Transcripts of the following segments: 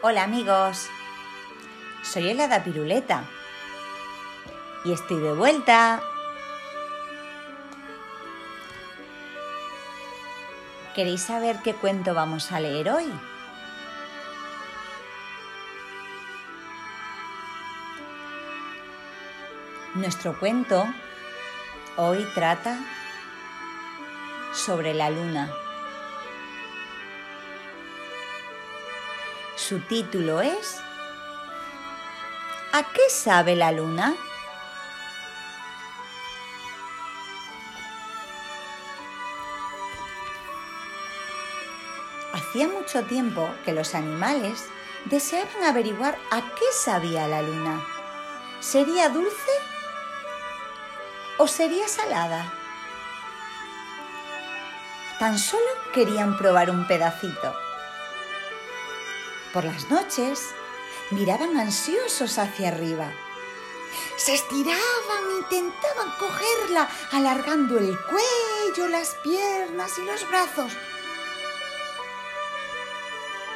Hola amigos, soy el Hada Piruleta y estoy de vuelta. ¿Queréis saber qué cuento vamos a leer hoy? Nuestro cuento hoy trata sobre la luna. Su título es ¿A qué sabe la luna? Hacía mucho tiempo que los animales deseaban averiguar a qué sabía la luna. ¿Sería dulce o sería salada? Tan solo querían probar un pedacito. Por las noches miraban ansiosos hacia arriba. Se estiraban, intentaban cogerla, alargando el cuello, las piernas y los brazos.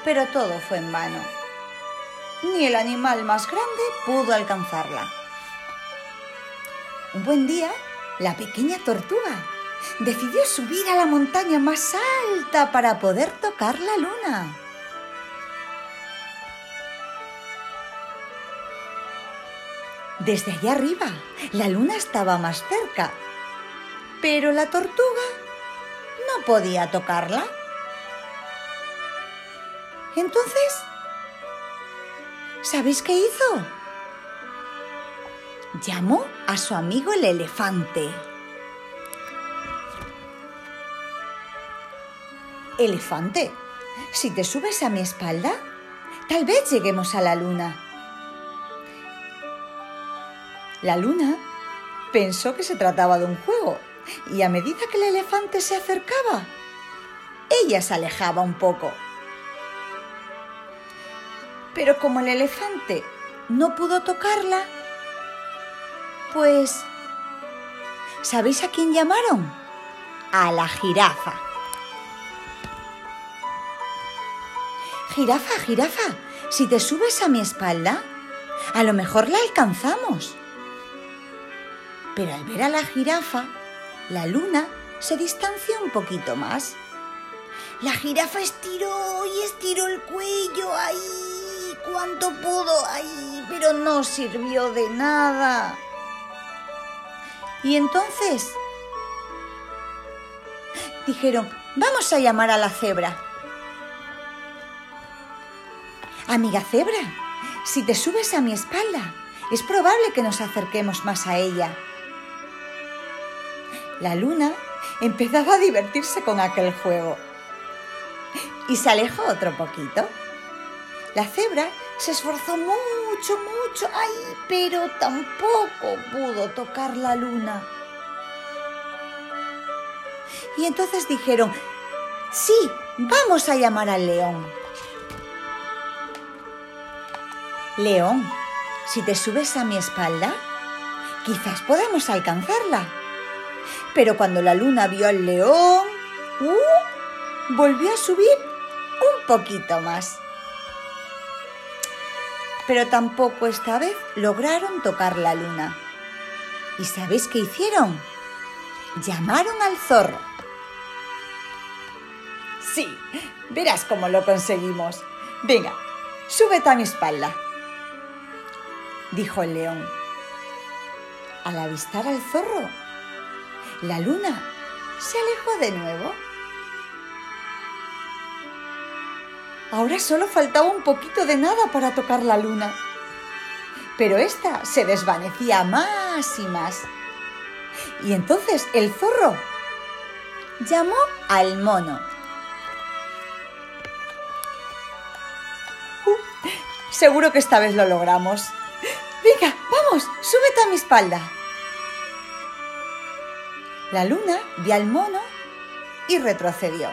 Pero todo fue en vano. Ni el animal más grande pudo alcanzarla. Un buen día, la pequeña tortuga decidió subir a la montaña más alta para poder tocar la luna. Desde allá arriba, la luna estaba más cerca, pero la tortuga no podía tocarla. Entonces, ¿sabéis qué hizo? Llamó a su amigo el elefante. Elefante, si te subes a mi espalda, tal vez lleguemos a la luna. La luna pensó que se trataba de un juego y a medida que el elefante se acercaba, ella se alejaba un poco. Pero como el elefante no pudo tocarla, pues... ¿Sabéis a quién llamaron? A la jirafa. Jirafa, jirafa, si te subes a mi espalda, a lo mejor la alcanzamos. Pero al ver a la jirafa, la luna se distanció un poquito más. La jirafa estiró y estiró el cuello ahí, cuanto pudo ahí, pero no sirvió de nada. Y entonces dijeron, vamos a llamar a la cebra. Amiga cebra, si te subes a mi espalda, es probable que nos acerquemos más a ella. La luna empezaba a divertirse con aquel juego y se alejó otro poquito. La cebra se esforzó mucho, mucho, ay, pero tampoco pudo tocar la luna. Y entonces dijeron, sí, vamos a llamar al león. León, si te subes a mi espalda, quizás podamos alcanzarla. Pero cuando la luna vio al león, ¡uh! volvió a subir un poquito más. Pero tampoco esta vez lograron tocar la luna. ¿Y sabéis qué hicieron? Llamaron al zorro. Sí, verás cómo lo conseguimos. Venga, súbete a mi espalda dijo el león. Al avistar al zorro, la luna se alejó de nuevo. Ahora solo faltaba un poquito de nada para tocar la luna. Pero ésta se desvanecía más y más. Y entonces el zorro llamó al mono. Uh, seguro que esta vez lo logramos. Venga, vamos, súbete a mi espalda. La luna vio al mono y retrocedió.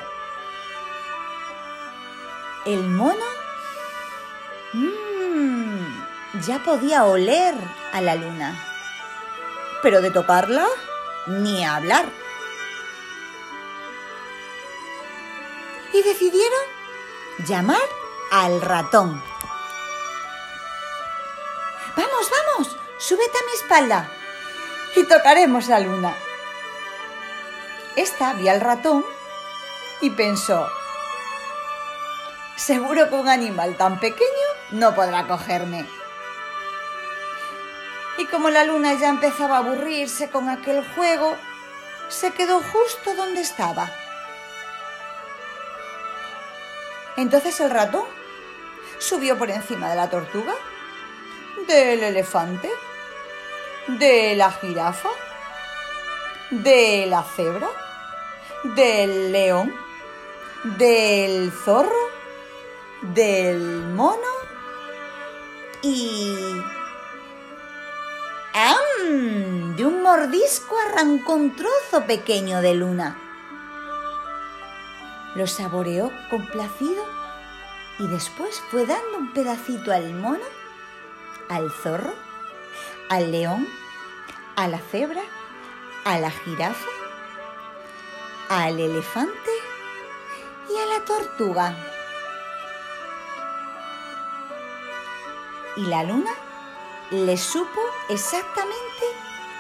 El mono mmm, ya podía oler a la luna, pero de tocarla ni hablar. Y decidieron llamar al ratón. Vamos, vamos, súbete a mi espalda y tocaremos la luna. Esta vio al ratón y pensó, seguro que un animal tan pequeño no podrá cogerme. Y como la luna ya empezaba a aburrirse con aquel juego, se quedó justo donde estaba. Entonces el ratón subió por encima de la tortuga, del elefante, de la jirafa, de la cebra, del león, del zorro, del mono y... ¡Am! De un mordisco arrancó un trozo pequeño de luna. Lo saboreó complacido y después fue dando un pedacito al mono, al zorro, al león, a la cebra, a la jirafa, al elefante y a la tortuga. Y la luna le supo exactamente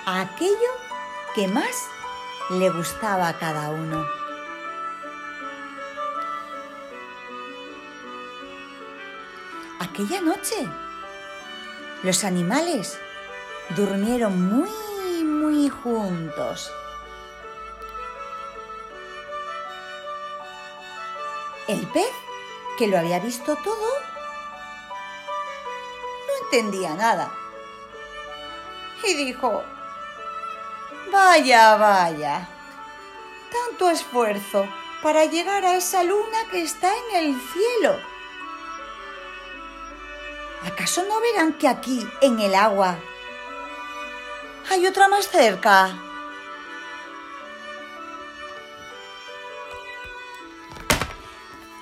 aquello que más le gustaba a cada uno. Aquella noche, los animales durmieron muy, juntos. El pez, que lo había visto todo, no entendía nada. Y dijo, vaya, vaya, tanto esfuerzo para llegar a esa luna que está en el cielo. ¿Acaso no verán que aquí, en el agua, hay otra más cerca?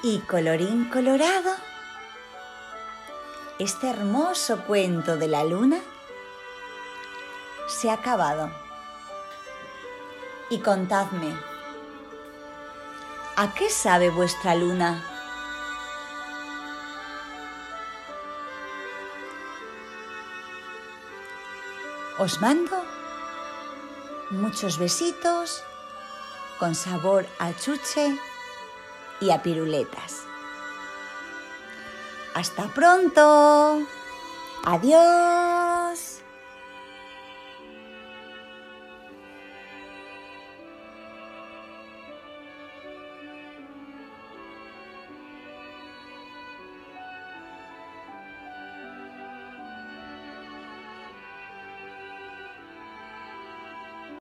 Y colorín colorado, este hermoso cuento de la luna se ha acabado. Y contadme, ¿a qué sabe vuestra luna? Os mando muchos besitos con sabor a chuche y a piruletas. Hasta pronto. Adiós.